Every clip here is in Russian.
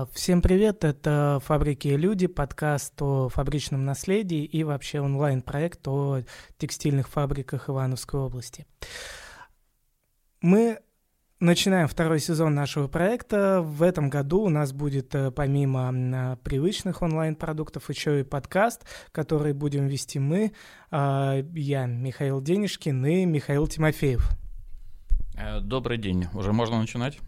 А, всем привет, это «Фабрики и люди», подкаст о фабричном наследии и вообще онлайн-проект о текстильных фабриках Ивановской области. Мы начинаем второй сезон нашего проекта. В этом году у нас будет э, помимо привычных онлайн-продуктов еще и подкаст, который будем вести мы, а, я, Михаил Денежкин и Михаил Тимофеев. Э, добрый день. Уже можно начинать?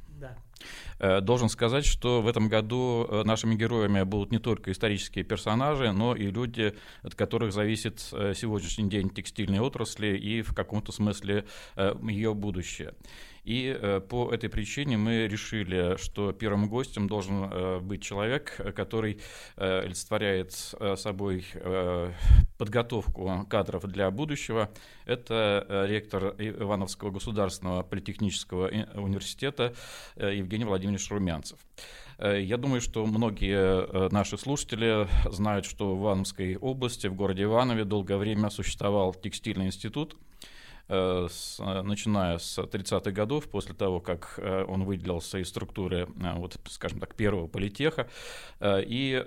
Э, должен сказать, что в этом году э, нашими героями будут не только исторические персонажи, но и люди, от которых зависит э, сегодняшний день текстильной отрасли и в каком-то смысле ее будущее. И э, по этой причине мы решили, что первым гостем должен э, быть человек, который э, олицетворяет собой подготовку кадров для будущего. Это ректор Ивановского государственного политехнического университета Евгений Владимирович Румянцев. Я думаю, что многие наши слушатели знают, что в Ивановской области, в городе Иванове, долгое время существовал текстильный институт – с, э, начиная с 30-х годов, после того, как э, он выделился из структуры, вот, скажем так, первого политеха, и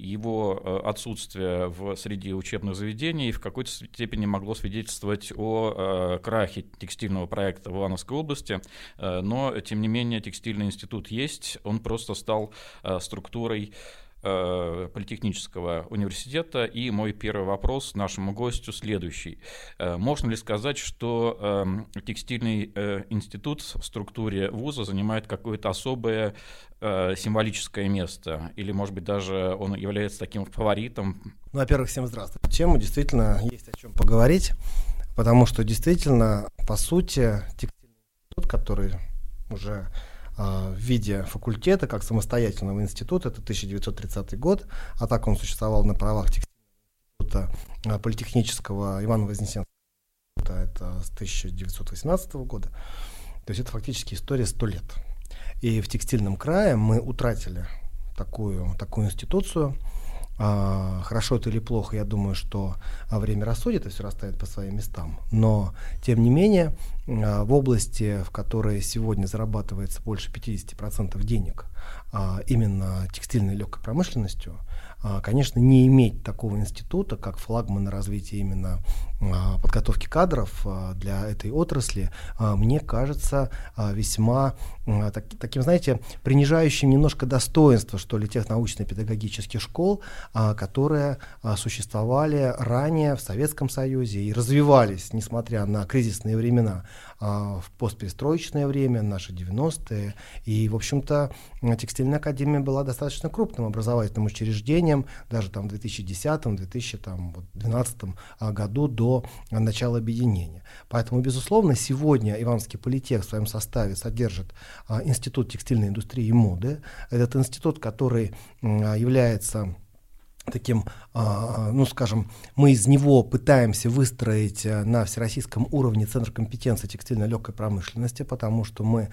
его отсутствие в среде учебных заведений в какой-то степени могло свидетельствовать о крахе текстильного проекта в Ивановской области, но, тем не менее, текстильный институт есть, он просто стал структурой Э, политехнического университета. И мой первый вопрос нашему гостю следующий. Э, можно ли сказать, что эм, текстильный э, институт в структуре вуза занимает какое-то особое символическое место? Или, может быть, даже он является таким фаворитом? Ну, во-первых, всем здравствуйте. Тему действительно есть о чем поговорить, потому что действительно, по сути, текстильный институт, который уже в виде факультета, как самостоятельного института, это 1930 год, а так он существовал на правах института а, политехнического Ивана-Вознесенского это с 1918 года. То есть это фактически история 100 лет. И в текстильном крае мы утратили такую, такую институцию, а, хорошо это или плохо, я думаю, что а, время рассудит и все расставит по своим местам. Но, тем не менее, а, в области, в которой сегодня зарабатывается больше 50% денег, именно текстильной легкой промышленностью, конечно, не иметь такого института, как флагман развития именно а, подготовки кадров а, для этой отрасли, а, мне кажется весьма так, таким, знаете, принижающим немножко достоинство, что ли, тех научно-педагогических школ, которые существовали ранее в Советском Союзе и развивались, несмотря на кризисные времена, в постперестроечное время, наши 90-е. И, в общем-то, текстильная академия была достаточно крупным образовательным учреждением, даже там в 2010-2012 году до начала объединения. Поэтому, безусловно, сегодня Ивановский политех в своем составе содержит а, Институт текстильной индустрии и моды. Этот институт, который а, является таким, а, ну скажем, мы из него пытаемся выстроить на всероссийском уровне центр компетенции текстильной легкой промышленности, потому что мы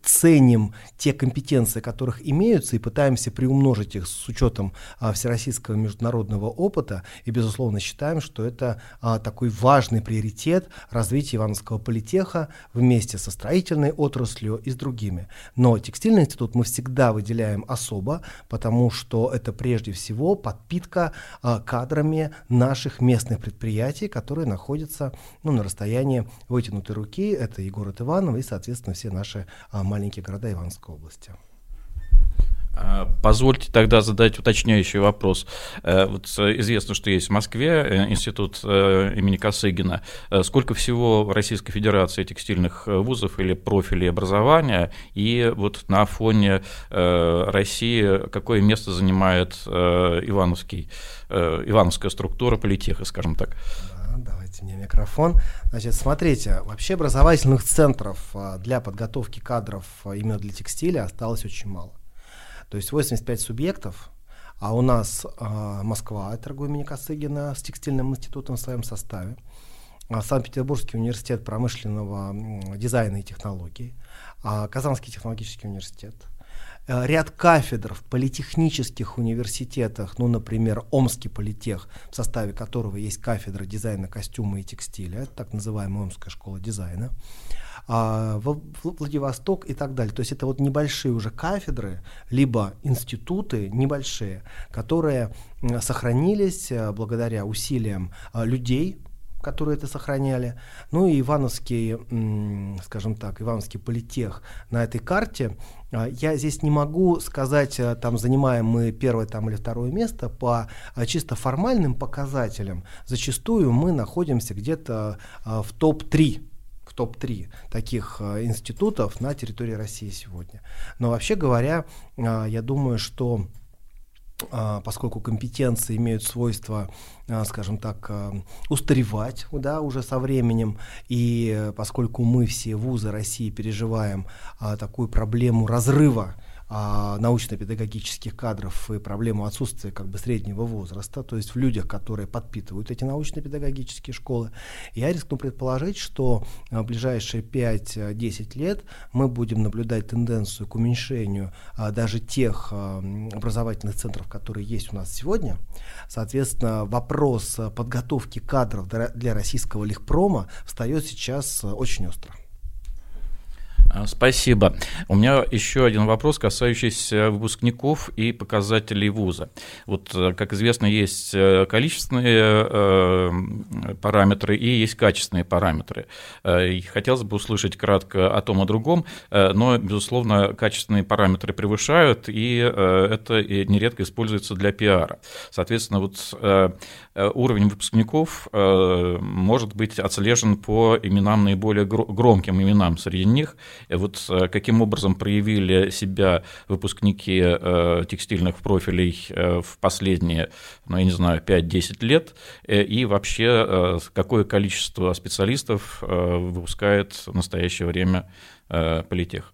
ценим те компетенции, которых имеются, и пытаемся приумножить их с учетом а, всероссийского международного опыта, и, безусловно, считаем, что это а, такой важный приоритет развития Ивановского политеха вместе со строительной отраслью и с другими. Но текстильный институт мы всегда выделяем особо, потому что это прежде всего подпитка а, кадрами наших местных предприятий, которые находятся ну, на расстоянии вытянутой руки. Это и город Иваново, и, соответственно, все наши а, маленькие города Ивановской области. А, позвольте тогда задать уточняющий вопрос. Э, вот э, известно, что есть в Москве э, институт имени Косыгина. Сколько всего в Российской Федерации текстильных вузов или профилей образования? И вот на фоне России какое место занимает Ивановский, Ивановская структура политеха, скажем так? Мне микрофон. Значит, смотрите, вообще образовательных центров а, для подготовки кадров а, именно для текстиля осталось очень мало. То есть 85 субъектов, а у нас а, Москва, торгуя имени Косыгина, с текстильным институтом в своем составе, Санкт-Петербургский университет промышленного дизайна и технологий, Казанский технологический университет, Э, ряд кафедр в политехнических университетах, ну, например, Омский политех, в составе которого есть кафедра дизайна костюма и текстиля, это так называемая Омская школа дизайна, а, Владивосток и так далее. То есть это вот небольшие уже кафедры, либо институты небольшие, которые сохранились э, благодаря усилиям э, людей, которые это сохраняли. Ну и Ивановский, скажем так, Ивановский политех на этой карте. А, я здесь не могу сказать, э, там занимаем мы первое там, или второе место по а, чисто формальным показателям. Зачастую мы находимся где-то а, в топ-3 в топ-3 таких институтов на территории России сегодня. Но вообще говоря, я думаю, что поскольку компетенции имеют свойство, а, скажем так, а, устаревать да, уже со временем, и поскольку мы все вузы России переживаем такую проблему разрыва а, научно-педагогических кадров и проблему отсутствия как бы среднего возраста, то есть в людях, которые подпитывают эти научно-педагогические школы, я рискну предположить, что в ближайшие 5-10 лет мы будем наблюдать тенденцию к уменьшению а, даже тех а, образовательных центров, которые есть у нас сегодня. Соответственно, вопрос подготовки кадров для российского легпрома встает сейчас очень остро. А, спасибо. У меня еще один вопрос, касающийся выпускников и показателей вуза. Вот, э, как известно, есть э, количественные э, параметры и есть качественные параметры. Хотелось бы услышать кратко о том, о другом, но, безусловно, качественные параметры превышают, и это нередко используется для пиара. Соответственно, вот уровень выпускников может быть отслежен по именам наиболее громким именам среди них – вот э, каким образом проявили себя выпускники э, текстильных профилей в последние, ну, я не знаю, 5-10 лет, и вообще какое количество специалистов выпускает в настоящее время политех?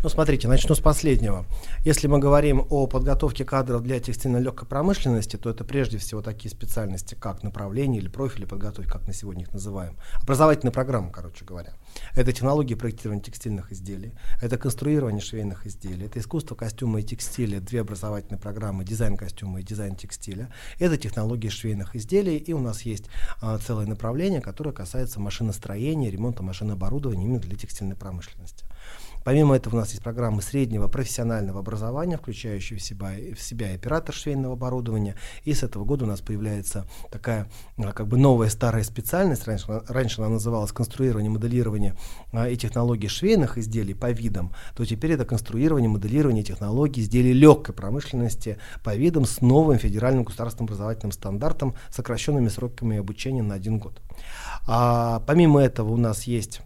Ну, смотрите, начну с последнего. Если мы говорим о подготовке кадров для текстильно-легкой промышленности, то это прежде всего такие специальности, как направление или профили подготовки, как мы сегодня их называем. Образовательные программы, короче говоря. Это технологии проектирования текстильных изделий, это конструирование швейных изделий, это искусство костюма и текстиля, две образовательные программы, дизайн костюма и дизайн текстиля. Это технологии швейных изделий, и у нас есть а, целое направление, которое касается машиностроения, ремонта машиноборудования именно для текстильной промышленности. Помимо этого у нас есть программы среднего профессионального образования, включающие в себя, в себя оператор швейного оборудования. И с этого года у нас появляется такая а, как бы новая старая специальность. Раньше, раньше она называлась конструирование, моделирование а, и технологии швейных изделий по видам. То теперь это конструирование, моделирование технологий изделий легкой промышленности по видам с новым федеральным государственным образовательным стандартом, сокращенными сроками обучения на один год. А, помимо этого у нас есть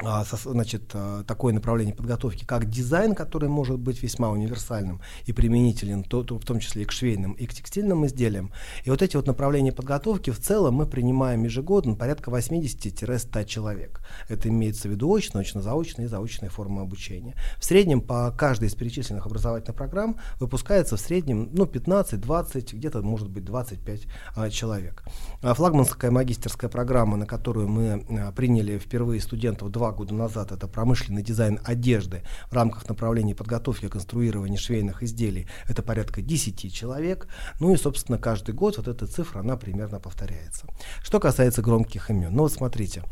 значит, а, такое направление подготовки, как дизайн, который может быть весьма универсальным и применителен, то, то, в том числе и к швейным, и к текстильным изделиям. И вот эти вот направления подготовки в целом мы принимаем ежегодно порядка 80-100 человек. Это имеется в виду очно, очно-заочные и заочные формы обучения. В среднем по каждой из перечисленных образовательных программ выпускается в среднем ну, 15-20, где-то может быть 25 а, человек. А флагманская магистерская программа, на которую мы а, приняли впервые студентов два года назад, это промышленный дизайн одежды в рамках направления подготовки и конструирования швейных изделий, это порядка 10 человек. Ну и, собственно, каждый год вот эта цифра, она примерно повторяется. Что касается громких имен, ну вот смотрите,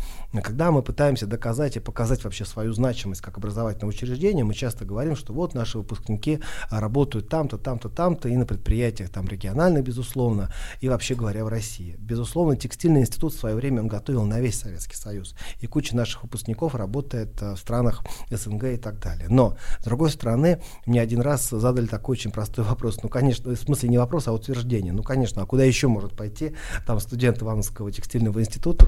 когда мы пытаемся доказать и показать вообще свою значимость как образовательного учреждения, мы часто говорим, что вот наши выпускники работают там-то, там-то, там-то и на предприятиях там региональных, безусловно, и вообще говоря в России. Безусловно, текстильный институт в свое время он готовил на весь Советский Союз. И куча наших выпускников выпускников работает э, в странах СНГ и так далее. Но, с другой стороны, мне один раз задали такой очень простой вопрос. Ну, конечно, в смысле не вопрос, а утверждение. Ну, конечно, а куда еще может пойти там студент Ивановского текстильного института,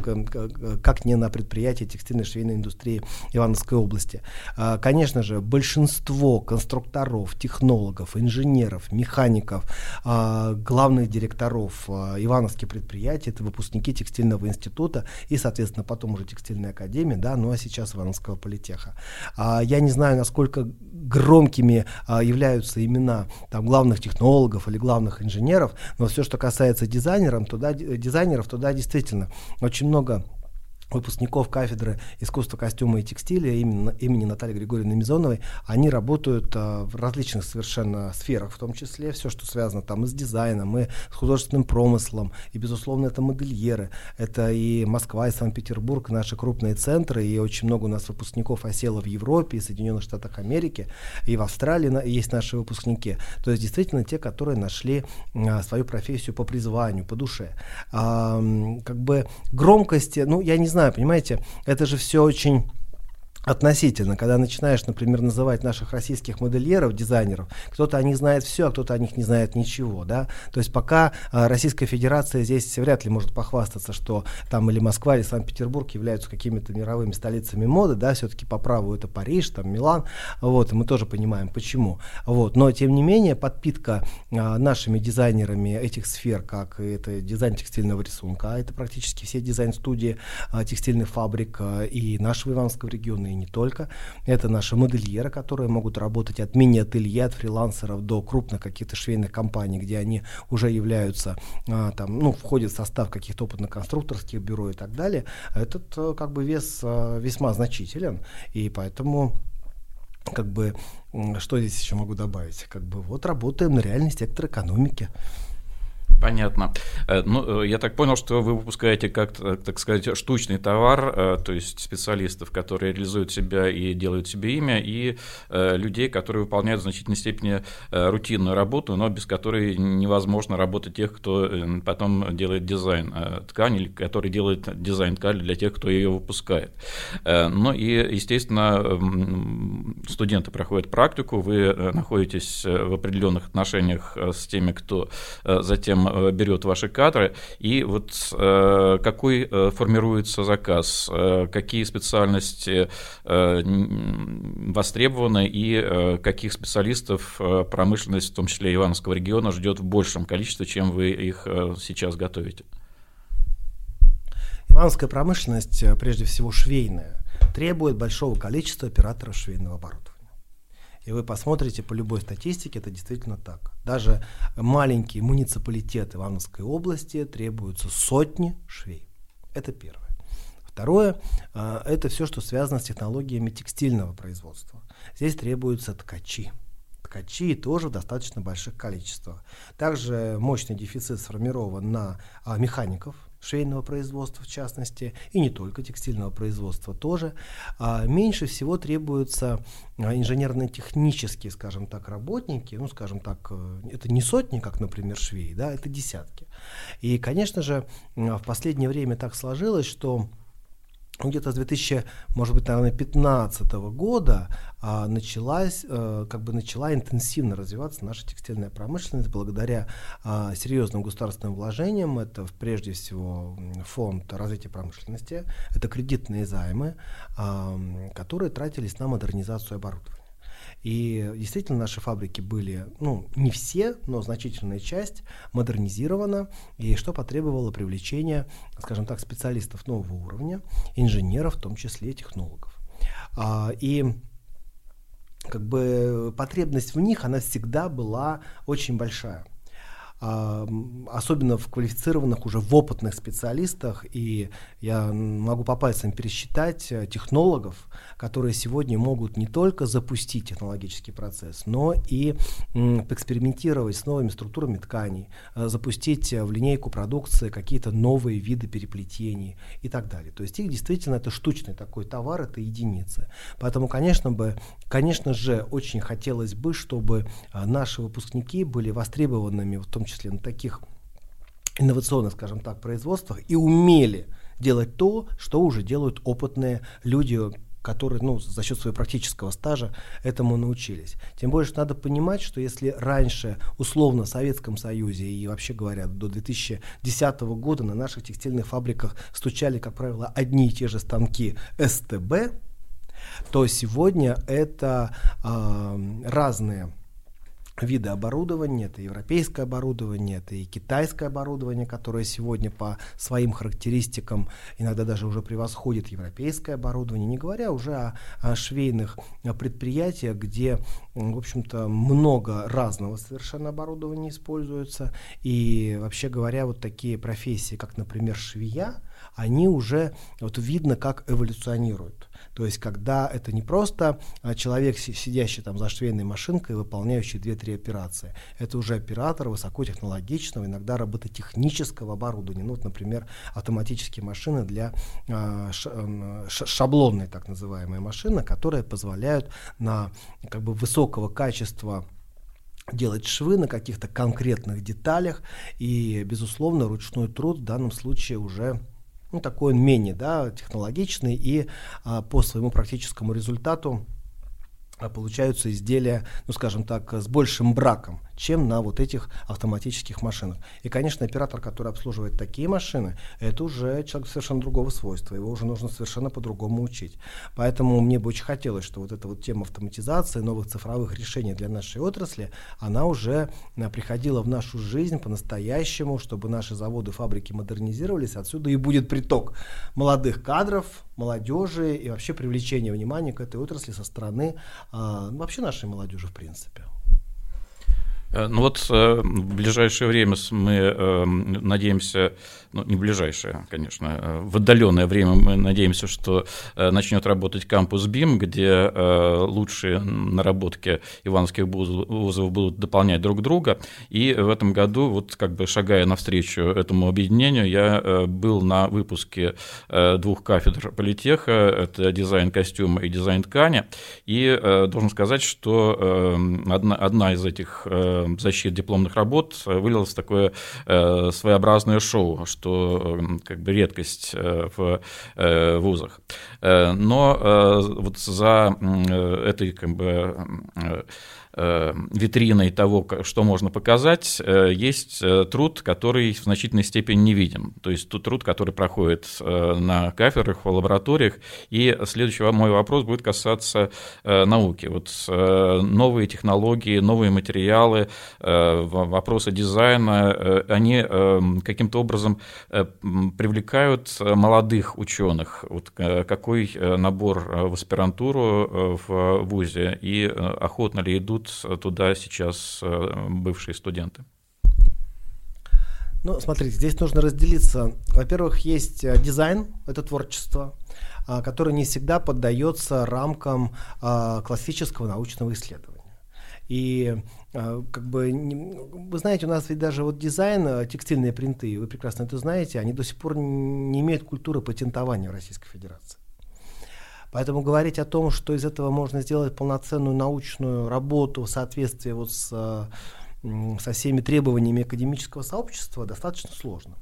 как не на предприятие текстильной швейной индустрии Ивановской области? А, конечно же, большинство конструкторов, технологов, инженеров, механиков, а, главных директоров а, Ивановских предприятий, это выпускники текстильного института и, соответственно, потом уже текстильной академии, да, ну а сейчас Ивановского политеха. А, я не знаю, насколько громкими а, являются имена там, главных технологов или главных инженеров, но все, что касается дизайнеров, туда, дизайнеров, туда действительно очень много выпускников кафедры искусства костюма и текстиля имени, имени Натальи Григорьевны Мизоновой, они работают а, в различных совершенно сферах, в том числе все, что связано там и с дизайном, и с художественным промыслом, и, безусловно, это модельеры, это и Москва, и Санкт-Петербург, наши крупные центры, и очень много у нас выпускников осело в Европе, и Соединенных Штатах Америки, и в Австралии на, есть наши выпускники. То есть, действительно, те, которые нашли а, свою профессию по призванию, по душе. А, как бы громкости, ну, я не знаю, понимаете, это же все очень относительно, когда начинаешь, например, называть наших российских модельеров, дизайнеров, кто-то о них знает все, а кто-то о них не знает ничего, да, то есть пока а, Российская Федерация здесь вряд ли может похвастаться, что там или Москва, или Санкт-Петербург являются какими-то мировыми столицами моды, да, все-таки по праву это Париж, там Милан, вот, и мы тоже понимаем, почему, вот, но тем не менее подпитка а, нашими дизайнерами этих сфер, как это дизайн текстильного рисунка, а это практически все дизайн-студии а, текстильных фабрик а, и нашего Ивановского региона, и не только. Это наши модельеры, которые могут работать от мини-ателье, от фрилансеров до крупных каких-то швейных компаний, где они уже являются, а, там, ну, входят в состав каких-то опытно-конструкторских бюро и так далее. Этот э, как бы вес а, весьма значителен, и поэтому как бы что здесь еще могу добавить? Как бы вот работаем на реальный сектор экономики. Понятно. Э, ну, э, я так понял, что вы выпускаете как, так сказать, штучный товар, э, то есть специалистов, которые реализуют себя и делают себе имя, и людей, которые выполняют в значительной степени рутинную работу, но без которой невозможно работать тех, кто потом делает дизайн ткани, или который делает дизайн ткани для тех, кто ее выпускает. Ну и, естественно, студенты проходят практику, вы находитесь в определенных отношениях с теми, кто затем Э, берет ваши кадры, и вот э, какой э, формируется заказ, какие специальности востребованы и каких специалистов промышленность, в том числе Ивановского региона, ждет в большем количестве, чем вы их сейчас готовите? Ивановская промышленность, прежде всего швейная, требует большого количества операторов швейного оборудования. И вы посмотрите по любой статистике, это действительно так. Даже маленькие муниципалитеты Ивановской области требуются сотни швей. Это первое. Второе, а, это все, что связано с технологиями текстильного производства. Здесь требуются ткачи. Ткачи тоже в достаточно больших количествах. Также мощный дефицит сформирован на а, механиков, швейного производства в частности, и не только текстильного производства тоже, а меньше всего требуются а, инженерно-технические, скажем так, работники, ну, скажем так, э, это не сотни, как, например, швей, да, это десятки. И, конечно же, в последнее время так сложилось, что где-то с 2000, может быть, наверное, 2015 года а, началась, а, как бы начала интенсивно развиваться наша текстильная промышленность благодаря а, серьезным государственным вложениям. Это прежде всего фонд развития промышленности, это кредитные займы, а, которые тратились на модернизацию оборудования. И действительно наши фабрики были, ну, не все, но значительная часть модернизирована, и что потребовало привлечения, скажем так, специалистов нового уровня, инженеров, в том числе технологов. А, и как бы потребность в них, она всегда была очень большая особенно в квалифицированных, уже в опытных специалистах. И я могу по пальцам пересчитать э, технологов, которые сегодня могут не только запустить технологический процесс, но и поэкспериментировать с новыми структурами тканей, э, запустить в линейку продукции какие-то новые виды переплетений и так далее. То есть их действительно это штучный такой товар, это единицы. Поэтому, конечно, бы, конечно же, очень хотелось бы, чтобы э, наши выпускники были востребованными, в том числе на таких инновационных, скажем так, производствах и умели делать то, что уже делают опытные люди, которые ну, за счет своего практического стажа этому научились. Тем более, что надо понимать, что если раньше, условно, в Советском Союзе и вообще говоря, до 2010 года на наших текстильных фабриках стучали, как правило, одни и те же станки СТБ, то сегодня это э, разные виды оборудования, это европейское оборудование, это и китайское оборудование, которое сегодня по своим характеристикам иногда даже уже превосходит европейское оборудование, не говоря уже о, о швейных предприятиях, где, в общем-то, много разного совершенно оборудования используется, и вообще говоря, вот такие профессии, как, например, швея, они уже вот видно, как эволюционируют. То есть, когда это не просто а, человек, сидящий там за швейной машинкой, выполняющий 2-3 операции. Это уже оператор высокотехнологичного, иногда робототехнического оборудования. Ну, вот, например, автоматические машины для э, шаблонной, так называемой машины, которые позволяют на как бы высокого качества делать швы на каких-то конкретных деталях, и, безусловно, ручной труд в данном случае уже ну, такой он менее да, технологичный и а, по своему практическому результату а, получаются изделия, ну скажем так, с большим браком чем на вот этих автоматических машинах. И, конечно, оператор, который обслуживает такие машины, это уже человек совершенно другого свойства, его уже нужно совершенно по-другому учить. Поэтому мне бы очень хотелось, что вот эта вот тема автоматизации, новых цифровых решений для нашей отрасли, она уже а, приходила в нашу жизнь по-настоящему, чтобы наши заводы, фабрики модернизировались, отсюда и будет приток молодых кадров, молодежи и вообще привлечение внимания к этой отрасли со стороны а, вообще нашей молодежи в принципе. Э, ну вот э, в ближайшее время мы э, надеемся, ну не ближайшее, конечно, в отдаленное время мы надеемся, что начнет работать кампус БИМ, где лучшие наработки ивановских вузов будут дополнять друг друга. И в этом году, вот как бы шагая навстречу этому объединению, я был на выпуске двух кафедр политеха, это дизайн костюма и дизайн ткани, и должен сказать, что одна, одна из этих защит дипломных работ э, вылилось такое э, своеобразное шоу, что э, как бы редкость в вузах. Но вот за этой как бы Э, витриной того, что можно показать, э, есть э, труд, который в значительной степени не видим. То есть тот труд, который проходит на кафедрах, в лабораториях. И следующий мой вопрос будет касаться науки. Вот новые технологии, новые материалы, вопросы дизайна, они каким-то образом привлекают молодых ученых. Вот какой набор в аспирантуру в ВУЗе и охотно ли идут идут туда сейчас э, бывшие студенты? Ну, смотрите, здесь нужно разделиться. Во-первых, есть э, дизайн, это творчество, а, которое не всегда поддается рамкам а, классического научного исследования. И а, как бы, вы знаете, у нас ведь даже вот дизайн, текстильные принты, вы прекрасно это знаете, они до сих пор не имеют культуры патентования в Российской Федерации. Поэтому говорить о том, что из этого можно сделать полноценную научную работу в соответствии вот с, со всеми требованиями академического сообщества, достаточно сложно.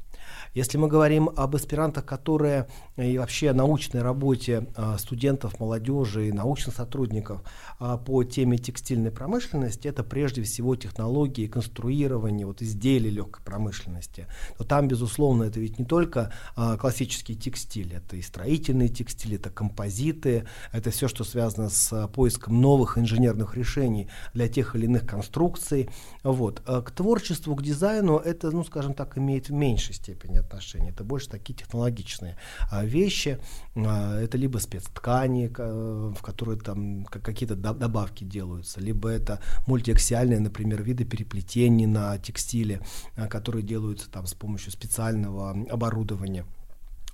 Если мы говорим об аспирантах, которые э, и вообще научной работе э, студентов, молодежи и научных сотрудников э, по теме текстильной промышленности, это прежде всего технологии конструирования вот, изделий легкой промышленности. То там, безусловно, это ведь не только классический текстиль, это и строительный текстиль, это композиты, это все, что связано с поиском новых инженерных решений для тех или иных конструкций. Вот. К творчеству, к дизайну это, ну, скажем так, имеет в меньшей степени отношения. Это больше такие технологичные а, вещи. А, это либо спецткани, в которые там какие-то добавки делаются, либо это мультиаксиальные, например, виды переплетений на текстиле, а, которые делаются там с помощью специального оборудования.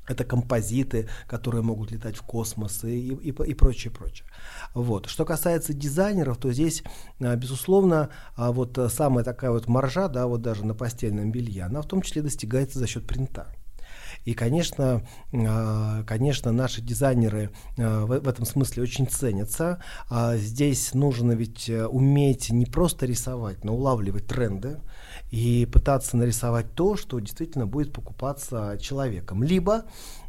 Это композиты, которые могут летать в космос и, и, и прочее, прочее. Вот. Что касается дизайнеров, то здесь, безусловно, вот самая такая вот маржа, да, вот даже на постельном белье, она в том числе достигается за счет принта. И, конечно, конечно, наши дизайнеры в этом смысле очень ценятся. Здесь нужно ведь э, уметь не просто рисовать, но улавливать тренды и пытаться нарисовать то, что действительно будет покупаться человеком. Либо, а,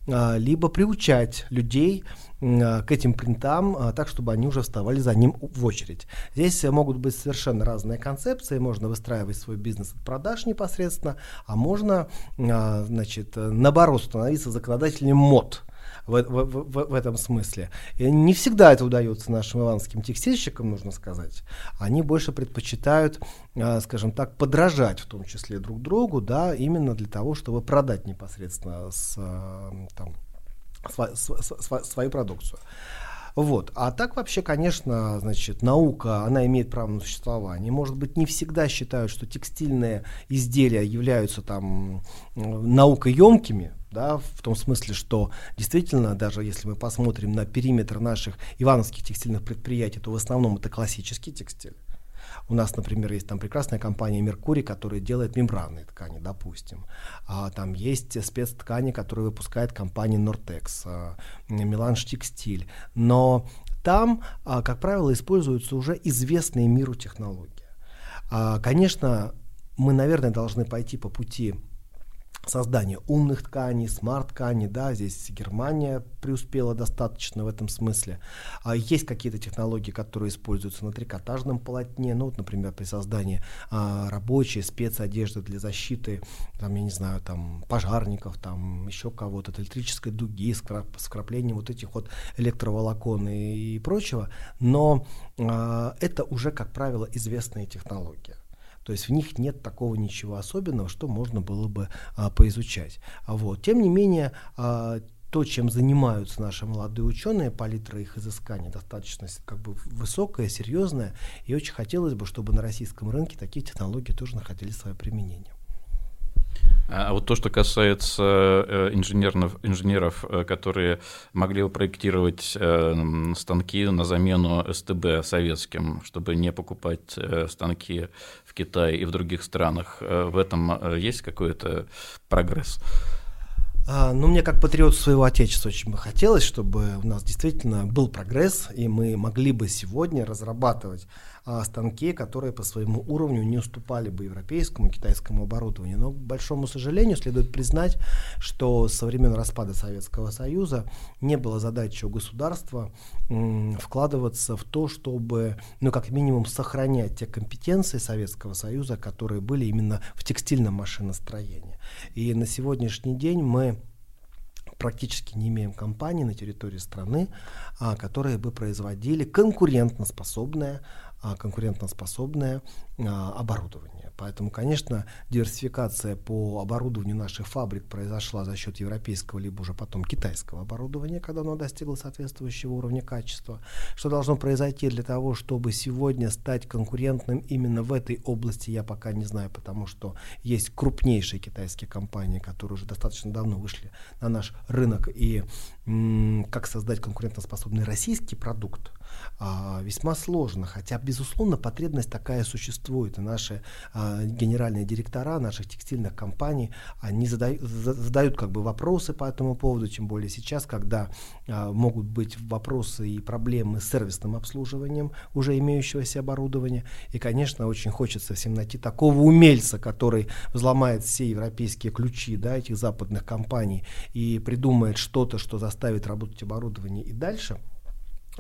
либо приучать людей а, к этим принтам а, так, чтобы они уже вставали за ним в очередь. Здесь могут быть совершенно разные концепции. Можно выстраивать свой бизнес от продаж непосредственно, а можно, значит, наоборот, становиться законодателем мод в, в, в, в этом смысле. И не всегда это удается нашим иванским текстильщикам, нужно сказать. Они больше предпочитают, э, скажем так, подражать в том числе друг другу, да, именно для того, чтобы продать непосредственно с, э, там, сва, сва, свою продукцию. Вот. А так вообще, конечно, значит, наука, она имеет право на существование. Может быть, не всегда считают, что текстильные изделия являются там наукоемкими, да, в том смысле, что действительно, даже если мы посмотрим на периметр наших ивановских текстильных предприятий, то в основном это классический текстиль. У нас, например, есть там прекрасная компания Меркурий, которая делает мембранные ткани, допустим. А, там есть спецткани, которые выпускает компания Нортекс, а, Текстиль. Но там, а, как правило, используются уже известные миру технологии. А, конечно, мы, наверное, должны пойти по пути создание умных тканей, смарт-тканей, да, здесь Германия преуспела достаточно в этом смысле. А есть какие-то технологии, которые используются на трикотажном полотне, ну, вот, например, при создании а, рабочей спецодежды для защиты, там, я не знаю, там, пожарников, там, еще кого-то, электрической дуги, скрап, скрапления вот этих вот электроволокон и, и прочего, но а, это уже, как правило, известные технологии. То есть в них нет такого ничего особенного, что можно было бы а, поизучать. А вот. Тем не менее, а, то, чем занимаются наши молодые ученые, палитра их изысканий достаточно как бы высокая, серьезная, и очень хотелось бы, чтобы на российском рынке такие технологии тоже находили свое применение. А вот то, что касается э, инженеров, инженеров, э, которые могли бы проектировать э, станки на замену СТБ советским, чтобы не покупать станки в Китае и в других странах, в этом есть какой-то прогресс? А, ну, мне как патриот своего отечества очень бы хотелось, чтобы у нас действительно был прогресс, и мы могли бы сегодня разрабатывать а, станки, которые по своему уровню не уступали бы европейскому, китайскому оборудованию. Но, к большому сожалению, следует признать, что со времен распада Советского Союза не было задачи у государства вкладываться в то, чтобы, ну, как минимум, сохранять те компетенции Советского Союза, которые были именно в текстильном машиностроении. И на сегодняшний день мы практически не имеем компаний на территории страны, а, которые бы производили конкурентоспособное конкурентоспособное а, оборудование. Поэтому, конечно, диверсификация по оборудованию наших фабрик произошла за счет европейского либо уже потом китайского оборудования, когда оно достигло соответствующего уровня качества. Что должно произойти для того, чтобы сегодня стать конкурентным именно в этой области, я пока не знаю, потому что есть крупнейшие китайские компании, которые уже достаточно давно вышли на наш рынок. И как создать конкурентоспособный российский продукт, а, весьма сложно, хотя, безусловно, потребность такая существует. И наши а, генеральные директора наших текстильных компаний, они задают, задают как бы вопросы по этому поводу, тем более сейчас, когда а, могут быть вопросы и проблемы с сервисным обслуживанием уже имеющегося оборудования. И, конечно, очень хочется всем найти такого умельца, который взломает все европейские ключи да, этих западных компаний и придумает что-то, что заставит работать оборудование и дальше –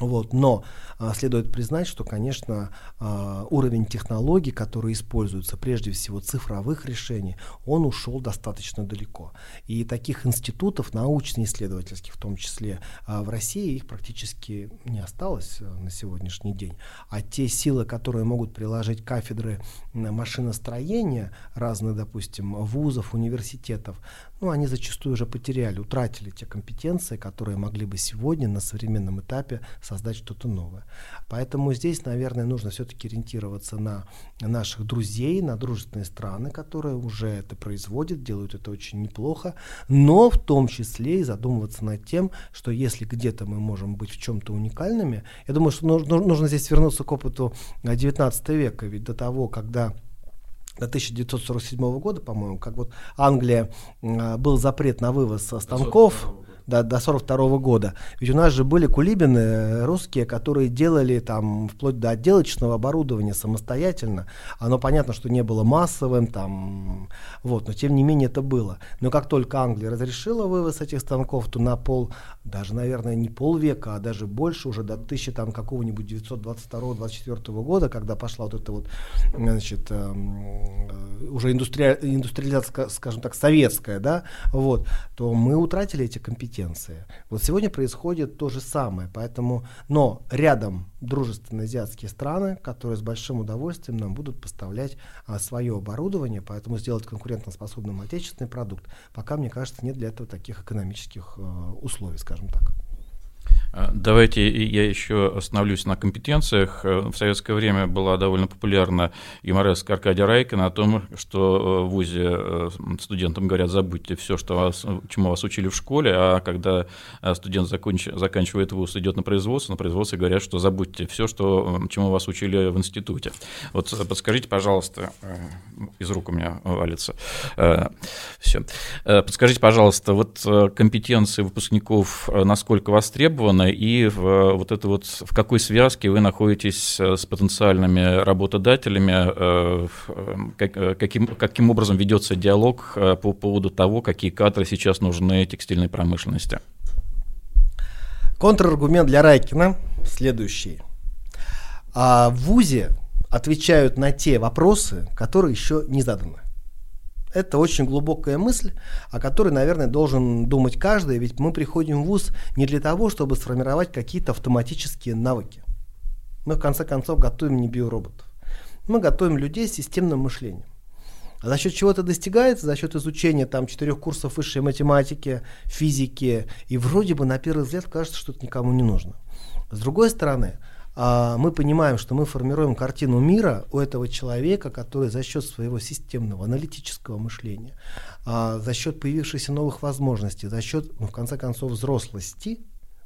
вот, но а, следует признать, что, конечно, а, уровень технологий, которые используются, прежде всего цифровых решений, он ушел достаточно далеко. И таких институтов, научно-исследовательских в том числе, а, в России их практически не осталось а, на сегодняшний день. А те силы, которые могут приложить кафедры машиностроения разных, допустим, вузов, университетов, ну, они зачастую уже потеряли, утратили те компетенции, которые могли бы сегодня на современном этапе создать что-то новое. Поэтому здесь, наверное, нужно все-таки ориентироваться на наших друзей, на дружественные страны, которые уже это производят, делают это очень неплохо, но в том числе и задумываться над тем, что если где-то мы можем быть в чем-то уникальными, я думаю, что нужно, здесь вернуться к опыту 19 века, ведь до того, когда до 1947 года, по-моему, как вот Англия, э, был запрет на вывоз станков до, до 42 года. Ведь у нас же были кулибины э, русские, которые делали там вплоть до отделочного оборудования самостоятельно. Оно понятно, что не было массовым, там, вот, но тем не менее это было. Но как только Англия разрешила вывоз этих станков, то на пол, даже, наверное, не полвека, а даже больше, уже до 1000 там какого-нибудь 922-24 года, когда пошла вот эта вот, значит, эм, э, уже индустри... индустриализация, скажем так, советская, да, вот, то мы утратили эти компетенции компетенции. Вот сегодня происходит то же самое, поэтому, но рядом дружественные азиатские страны, которые с большим удовольствием нам будут поставлять а, свое оборудование, поэтому сделать конкурентоспособным отечественный продукт, пока, мне кажется, нет для этого таких экономических а, условий, скажем так. А, давайте я еще остановлюсь на компетенциях. Э, в советское время была довольно популярна юмореска Аркадия Райкина о том, что э, в ВУЗе э, студентам говорят, забудьте все, что вас, чему вас учили в школе, а когда студент законч, заканчивает вуз, идет на производство, на производстве говорят, что забудьте все, что, чему вас учили в институте. Вот подскажите, пожалуйста, из рук у меня валится. Все. Подскажите, пожалуйста, вот компетенции выпускников насколько востребованы, и в, вот это вот, в какой связке вы находитесь э, с потенциальными работодателями, э, э, каким, каким образом ведется диалог по поводу того, какие кадры сейчас нужны текстильной промышленности. Контраргумент для Райкина следующий. А в ВУЗе отвечают на те вопросы, которые еще не заданы. Это очень глубокая мысль, о которой, наверное, должен думать каждый, ведь мы приходим в ВУЗ не для того, чтобы сформировать какие-то автоматические навыки. Мы, в конце концов, готовим не биороботов. Мы готовим людей с системным мышлением. А за счет чего это достигается? За счет изучения там четырех курсов высшей математики, физики. И вроде бы на первый взгляд кажется, что это никому не нужно. С другой стороны, мы понимаем, что мы формируем картину мира у этого человека, который за счет своего системного аналитического мышления, а, за счет появившихся новых возможностей, за счет, ну, в конце концов, взрослости,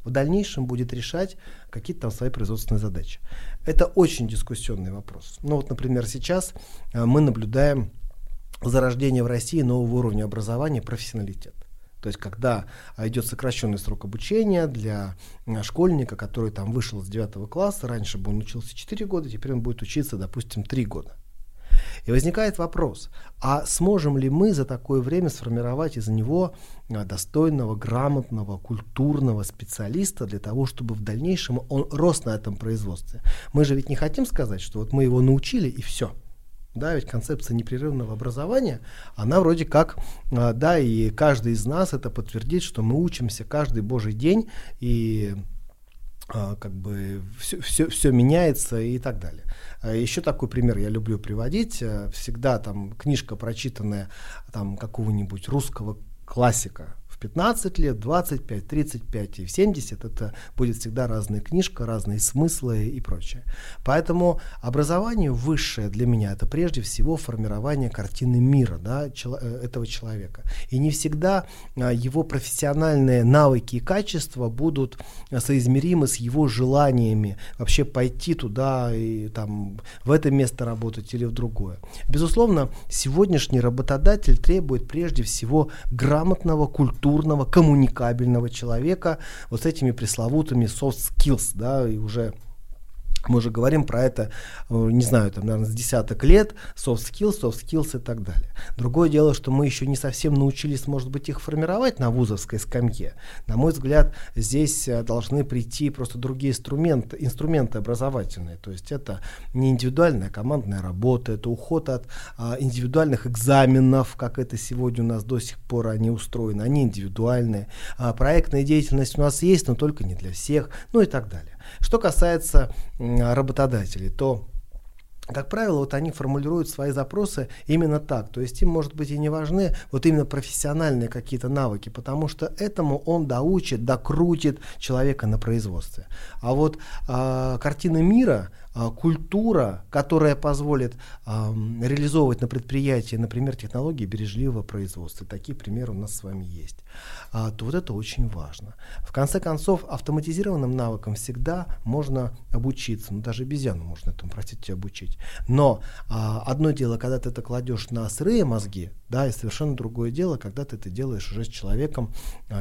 в дальнейшем будет решать какие-то там свои производственные задачи. Это очень дискуссионный вопрос. Ну вот, например, сейчас а, мы наблюдаем зарождение в России нового уровня образования профессионалитет. То есть, когда а, идет сокращенный срок обучения для а, школьника, который там вышел с 9 класса, раньше бы он учился 4 года, теперь он будет учиться, допустим, 3 года. И возникает вопрос, а сможем ли мы за такое время сформировать из него а, достойного, грамотного, культурного специалиста для того, чтобы в дальнейшем он рос на этом производстве? Мы же ведь не хотим сказать, что вот мы его научили и все – да, ведь концепция непрерывного образования, она вроде как, а, да, и каждый из нас это подтвердит, что мы учимся каждый божий день, и а, как бы все, все, все меняется и так далее. А Еще такой пример я люблю приводить. Всегда там книжка, прочитанная там какого-нибудь русского классика, 15 лет, 25, 35 и в 70 это будет всегда разная книжка, разные смыслы и прочее. Поэтому образование высшее для меня это прежде всего формирование картины мира да, чело, э, этого человека. И не всегда а, его профессиональные навыки и качества будут соизмеримы с его желаниями вообще пойти туда и там в это место работать или в другое. Безусловно, сегодняшний работодатель требует прежде всего грамотного культурного культурного, коммуникабельного человека вот с этими пресловутыми soft skills, да, и уже мы уже говорим про это, э, не знаю, там, наверное, с десяток лет, soft skills, soft skills и так далее. Другое дело, что мы еще не совсем научились, может быть, их формировать на вузовской скамье. На мой взгляд, здесь э, должны прийти просто другие инструменты, инструменты образовательные. То есть это не индивидуальная командная работа, это уход от а, индивидуальных экзаменов, как это сегодня у нас до сих пор они устроены, они индивидуальные. А, проектная деятельность у нас есть, но только не для всех, ну и так далее. Что касается работодателей, то как правило, вот они формулируют свои запросы именно так. То есть им, может быть, и не важны вот именно профессиональные какие-то навыки, потому что этому он доучит, докрутит человека на производстве. А вот э, картина мира, а, культура, которая позволит а, реализовывать на предприятии, например, технологии бережливого производства, такие примеры у нас с вами есть, а, то вот это очень важно. В конце концов, автоматизированным навыкам всегда можно обучиться, ну даже обезьяну можно этому, простите, обучить. Но одно дело, когда ты это кладешь на сырые мозги, да, и совершенно другое дело, когда ты это делаешь уже с человеком,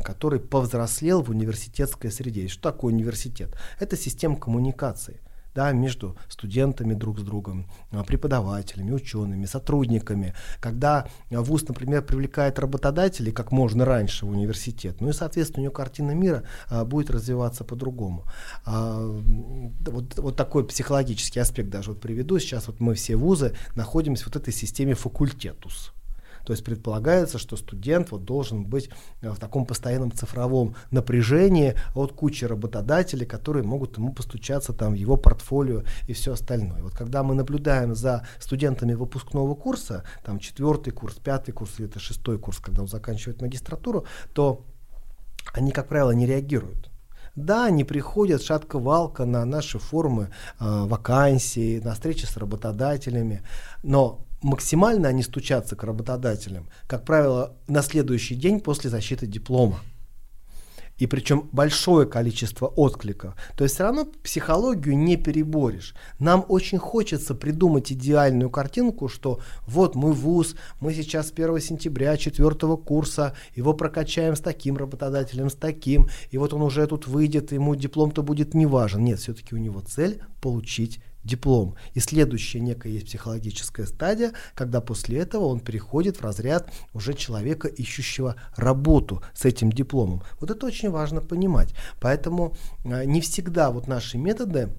который повзрослел в университетской среде. И что такое университет? Это система коммуникации да, между студентами друг с другом, а, преподавателями, учеными, сотрудниками, когда вуз, например, привлекает работодателей как можно раньше в университет, ну и, соответственно, у него картина мира а, будет развиваться по-другому. А, вот, вот такой психологический аспект даже вот приведу. Сейчас вот мы все вузы находимся в вот этой системе факультетус. То есть предполагается, что студент вот должен быть э, в таком постоянном цифровом напряжении от кучи работодателей, которые могут ему постучаться там в его портфолио и все остальное. Вот когда мы наблюдаем за студентами выпускного курса, там четвертый курс, пятый курс или это шестой курс, когда он заканчивает магистратуру, то они, как правило, не реагируют Да, они приходят шатко-валко на наши форумы э, вакансий, на встречи с работодателями, но максимально они стучатся к работодателям, как правило, на следующий день после защиты диплома и причем большое количество откликов. То есть все равно психологию не переборешь. Нам очень хочется придумать идеальную картинку, что вот мы вуз, мы сейчас с 1 сентября 4 курса, его прокачаем с таким работодателем, с таким, и вот он уже тут выйдет, ему диплом-то будет не важен. Нет, все-таки у него цель получить диплом. И следующая некая есть психологическая стадия, когда после этого он переходит в разряд уже человека, ищущего работу с этим дипломом. Вот это очень важно понимать. Поэтому а, не всегда вот наши методы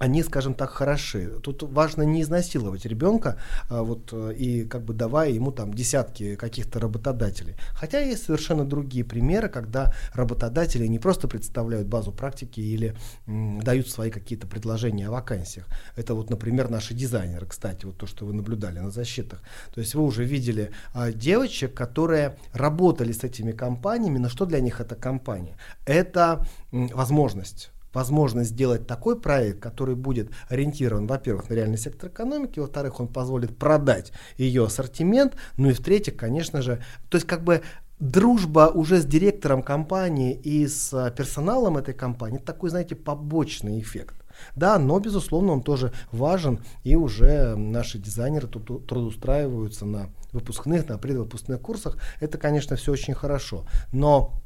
они, скажем так, хороши. Тут важно не изнасиловать ребенка а, вот, э, и как бы давая ему там десятки каких-то работодателей. Хотя есть совершенно другие примеры, когда работодатели не просто представляют базу практики или м, дают свои какие-то предложения о вакансиях. Это вот, например, наши дизайнеры, кстати, вот то, что вы наблюдали на защитах. То есть вы уже видели а, девочек, которые работали с этими компаниями, но что для них это компания? Это м, возможность возможность сделать такой проект, который будет ориентирован, во-первых, на реальный сектор экономики, во-вторых, он позволит продать ее ассортимент, ну и в-третьих, конечно же, то есть как бы дружба уже с директором компании и с а, персоналом этой компании, такой, знаете, побочный эффект. Да, но, безусловно, он тоже важен, и уже наши дизайнеры тут трудоустраиваются на выпускных, на предвыпускных курсах. Это, конечно, все очень хорошо. Но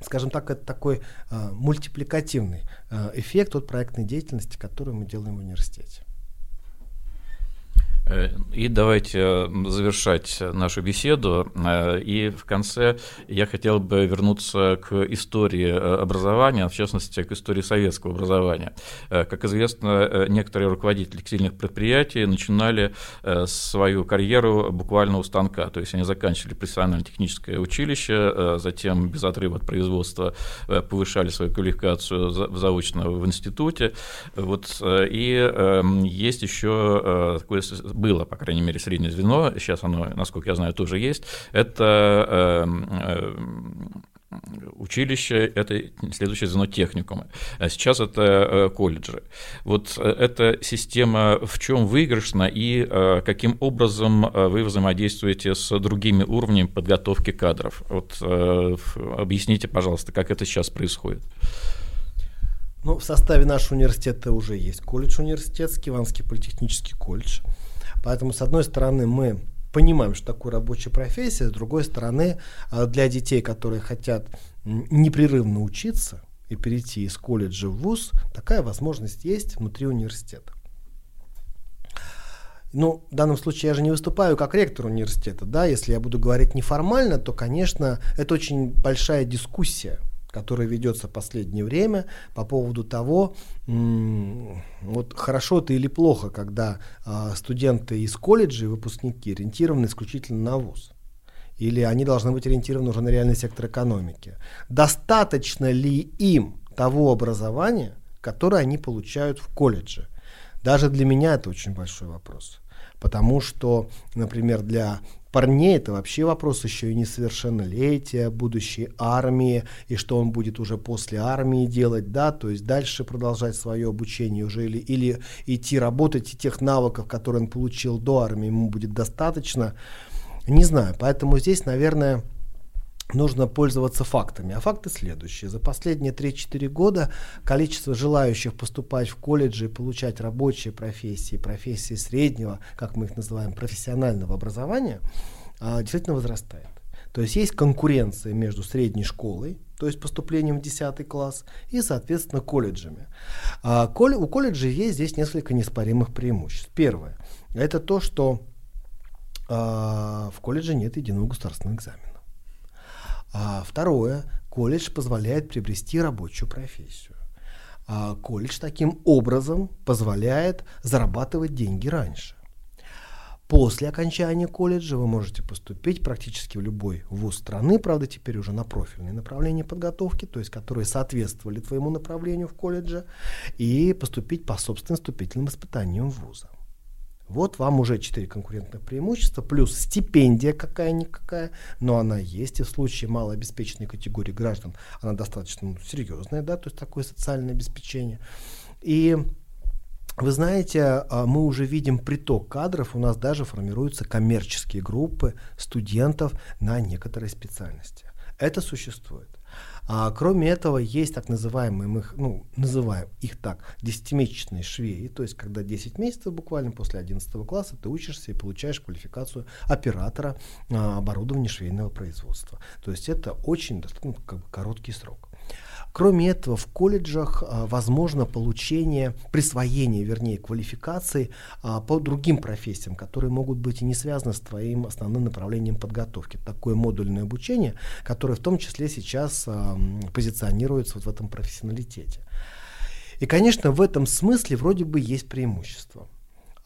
скажем так, это такой э, мультипликативный э, эффект от проектной деятельности, которую мы делаем в университете. Э, и давайте э, завершать нашу беседу. Э, и в конце я хотел бы вернуться к истории образования, в частности, к истории советского образования. Как известно, некоторые руководители текстильных предприятий начинали свою карьеру буквально у станка. То есть они заканчивали профессионально-техническое училище, затем без отрыва от производства повышали свою квалификацию заочно в институте. Вот, и эм, есть еще такое было, по крайней мере, среднее звено, сейчас оно, насколько я знаю, тоже есть, это эм, э, училище, это следующее звено техникумы. А сейчас это э, колледжи. Вот э, эта система в чем выигрышна и каким образом вы взаимодействуете с другими уровнями подготовки кадров? Вот объясните, пожалуйста, как это сейчас происходит. Ну, в составе нашего университета уже есть колледж университетский, Иванский политехнический колледж. Поэтому, с одной стороны, мы понимаем, что такое рабочая профессия, с другой стороны, а, для детей, которые хотят непрерывно учиться и перейти из колледжа в ВУЗ, такая возможность есть внутри университета. Ну, в данном случае я же не выступаю как ректор университета, да, если я буду говорить неформально, то, конечно, это очень большая дискуссия – которая ведется в последнее время по поводу того, вот хорошо это или плохо, когда а, студенты из колледжей, выпускники ориентированы исключительно на ВУЗ. Или они должны быть ориентированы уже на реальный сектор экономики. Достаточно ли им того образования, которое они получают в колледже? Даже для меня это очень большой вопрос. Потому что, например, для парней это вообще вопрос еще и несовершеннолетия, будущей армии, и что он будет уже после армии делать, да, то есть дальше продолжать свое обучение уже или, или идти работать, и тех навыков, которые он получил до армии, ему будет достаточно. Не знаю, поэтому здесь, наверное, нужно пользоваться фактами. А факты следующие. За последние 3-4 года количество желающих поступать в колледжи и получать рабочие профессии, профессии среднего, как мы их называем, профессионального образования, а, действительно возрастает. То есть есть конкуренция между средней школой, то есть поступлением в 10 класс, и, соответственно, колледжами. А, у колледжей есть здесь несколько неоспоримых преимуществ. Первое – это то, что а, в колледже нет единого государственного экзамена. А второе, колледж позволяет приобрести рабочую профессию. А колледж таким образом позволяет зарабатывать деньги раньше. После окончания колледжа вы можете поступить практически в любой вуз страны, правда, теперь уже на профильные направления подготовки, то есть которые соответствовали твоему направлению в колледже, и поступить по собственным вступительным испытаниям вуза. Вот вам уже четыре конкурентных преимущества, плюс стипендия какая-никакая, но она есть, и в случае малообеспеченной категории граждан она достаточно ну, серьезная, да, то есть такое социальное обеспечение. И вы знаете, а, мы уже видим приток кадров, у нас даже формируются коммерческие группы студентов на некоторые специальности. Это существует. А кроме этого, есть так называемые, мы их, ну, называем их так, десятимесячные швеи, то есть когда 10 месяцев буквально после 11 класса ты учишься и получаешь квалификацию оператора а, оборудования швейного производства. То есть это очень достаточно как бы, короткий срок. Кроме этого, в колледжах а, возможно получение, присвоение, вернее, квалификации а, по другим профессиям, которые могут быть и не связаны с твоим основным направлением подготовки. Такое модульное обучение, которое в том числе сейчас а, позиционируется вот в этом профессионалитете. И, конечно, в этом смысле вроде бы есть преимущество.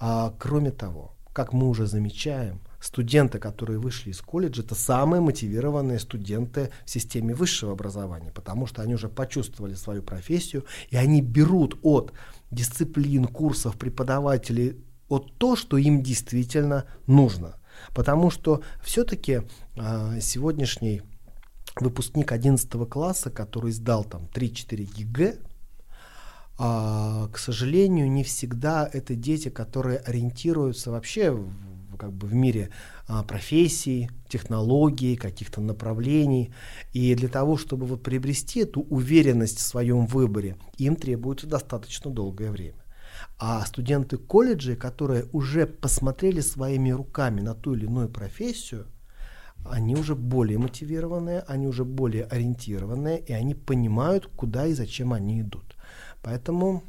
А кроме того, как мы уже замечаем, студенты, которые вышли из колледжа, это самые мотивированные студенты в системе высшего образования, потому что они уже почувствовали свою профессию, и они берут от дисциплин, курсов, преподавателей от то, что им действительно нужно. Потому что все-таки э, а, сегодняшний выпускник 11 класса, который сдал там 3-4 ЕГЭ, а, к сожалению, не всегда это дети, которые ориентируются вообще как бы в мире а, профессий, технологий, каких-то направлений. И для того, чтобы вот приобрести эту уверенность в своем выборе, им требуется достаточно долгое время. А студенты колледжей, которые уже посмотрели своими руками на ту или иную профессию, они уже более мотивированные, они уже более ориентированные, и они понимают, куда и зачем они идут. Поэтому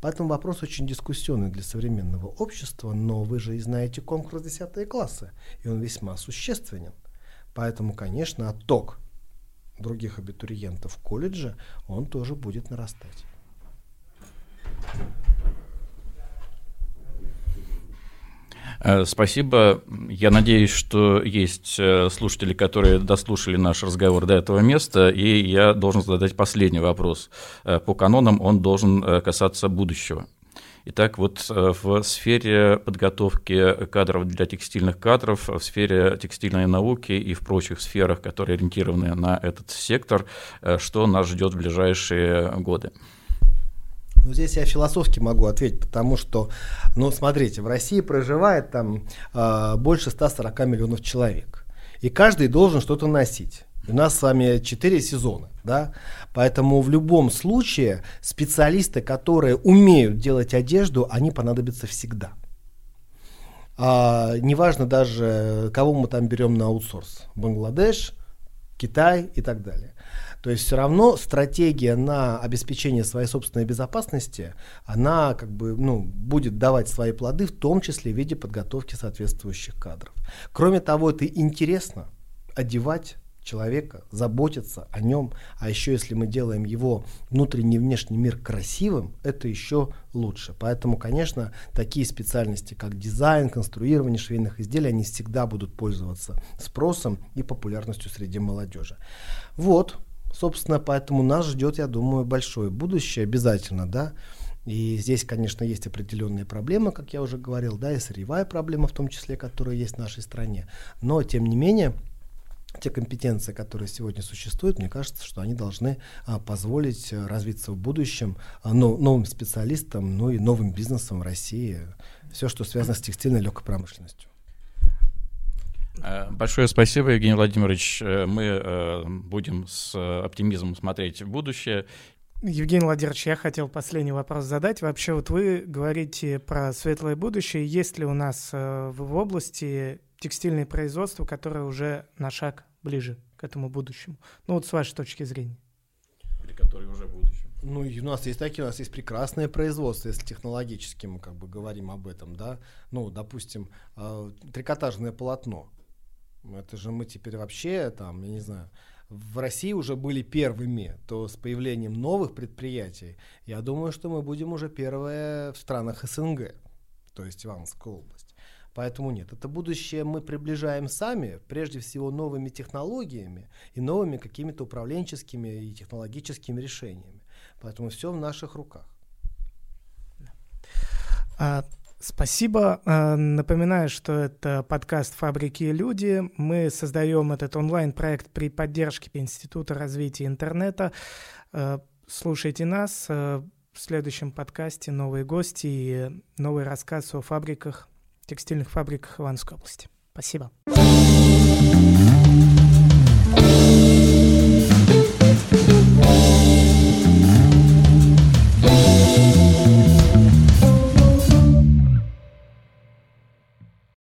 Поэтому вопрос очень дискуссионный для современного общества, но вы же и знаете конкурс 10 класса, и он весьма существенен. Поэтому, конечно, отток других абитуриентов в колледже, он тоже будет нарастать. Спасибо. Я надеюсь, что есть э, слушатели, которые дослушали наш разговор до этого места, и я должен задать последний вопрос. Э, по канонам он должен касаться будущего. Итак, вот в сфере подготовки кадров для текстильных кадров, в сфере текстильной науки и в прочих сферах, которые ориентированы на этот сектор, что нас ждет в ближайшие годы? Ну, здесь я философски могу ответить, потому что, ну, смотрите, в России проживает там э, больше 140 миллионов человек. И каждый должен что-то носить. У нас с вами 4 сезона, да? Поэтому в любом случае специалисты, которые умеют делать одежду, они понадобятся всегда. А, неважно даже, кого мы там берем на аутсорс. Бангладеш, Китай и так далее. То есть все равно стратегия на обеспечение своей собственной безопасности, она как бы, ну, будет давать свои плоды, в том числе в виде подготовки соответствующих кадров. Кроме того, это интересно одевать человека, заботиться о нем, а еще если мы делаем его внутренний и внешний мир красивым, это еще лучше. Поэтому, конечно, такие специальности, как дизайн, конструирование швейных изделий, они всегда будут пользоваться спросом и популярностью среди молодежи. Вот, Собственно, поэтому нас ждет, я думаю, большое будущее обязательно, да. И здесь, конечно, есть определенные проблемы, как я уже говорил, да, и сырьевая проблема в том числе, которая есть в нашей стране. Но, тем не менее, те компетенции, которые сегодня существуют, мне кажется, что они должны а, позволить а, развиться в будущем а, но, новым специалистам, ну и новым бизнесам в России, все, что связано с текстильной легкой промышленностью. Э, большое спасибо, Евгений Владимирович. Э, мы э, будем с оптимизмом смотреть в будущее. Евгений Владимирович, я хотел последний вопрос задать. Вообще, вот вы говорите про светлое будущее. Есть ли у нас в области текстильное производство, которое уже на шаг ближе к этому будущему? Ну вот с вашей точки зрения. Или которое уже в будущем. Ну, и у нас есть такие, у нас есть прекрасное производство, если технологически мы как бы говорим об этом, да. Ну, допустим, трикотажное полотно это же мы теперь вообще там, я не знаю, в России уже были первыми, то с появлением новых предприятий, я думаю, что мы будем уже первые в странах СНГ, то есть Ивановская область. Поэтому нет, это будущее мы приближаем сами, прежде всего новыми технологиями и новыми какими-то управленческими и технологическими решениями. Поэтому все в наших руках. А Спасибо. Э, напоминаю, что это подкаст «Фабрики и люди». Мы создаем этот онлайн-проект при поддержке Института развития интернета. Э, слушайте нас. Э, в следующем подкасте новые гости и новый рассказ о фабриках, текстильных фабриках Ивановской области. Спасибо.